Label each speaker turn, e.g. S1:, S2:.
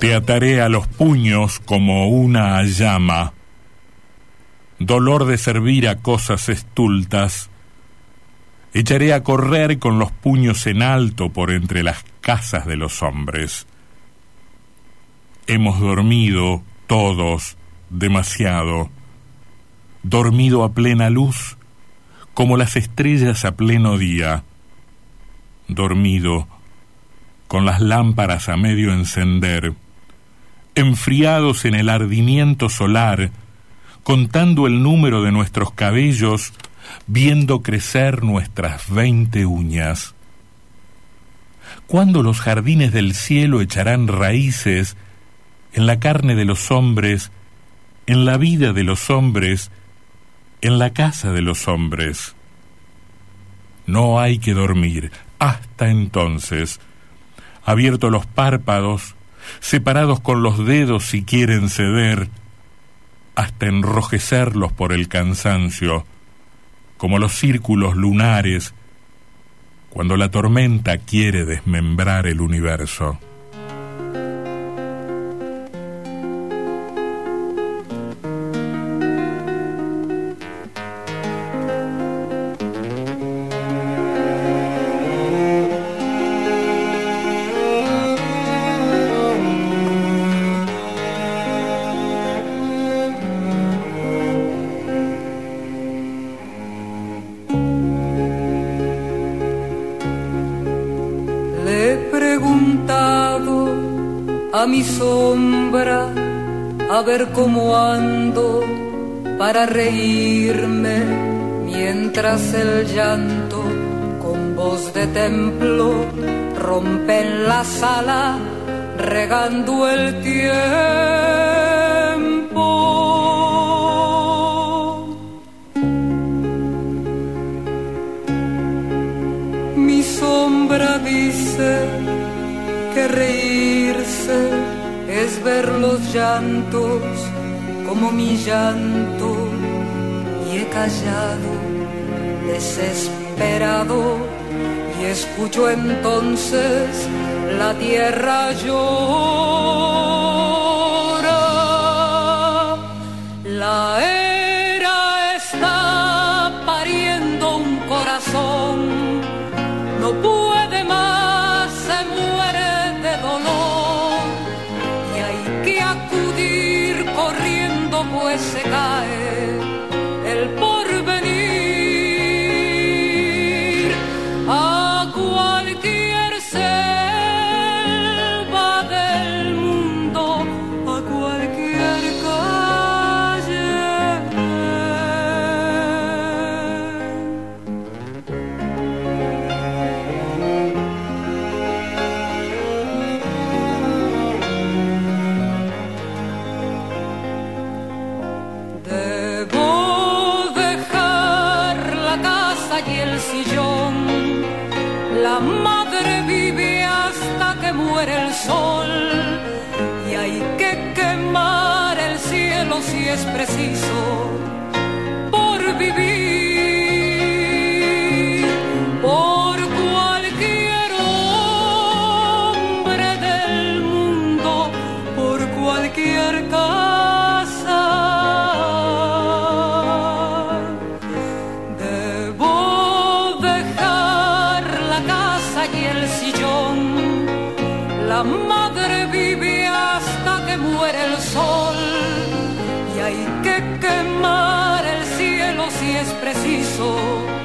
S1: Te ataré a los puños como una llama, dolor de servir a cosas estultas. Echaré a correr con los puños en alto por entre las casas de los hombres. Hemos dormido todos demasiado, dormido a plena luz, como las estrellas a pleno día, dormido con las lámparas a medio encender enfriados en el ardimiento solar, contando el número de nuestros cabellos, viendo crecer nuestras veinte uñas. ¿Cuándo los jardines del cielo echarán raíces en la carne de los hombres, en la vida de los hombres, en la casa de los hombres? No hay que dormir hasta entonces. Abierto los párpados, separados con los dedos si quieren ceder, hasta enrojecerlos por el cansancio, como los círculos lunares, cuando la tormenta quiere desmembrar el universo.
S2: Ver cómo ando para reírme mientras el llanto con voz de templo rompe en la sala regando el tiempo. Ver los llantos como mi llanto y he callado desesperado y escucho entonces la tierra llora. Sillón. La madre vive hasta que muere el sol. Y hay que quemar el cielo si es preciso y el sillón. La madre vive hasta que muere el sol y hay que quemar el cielo si es preciso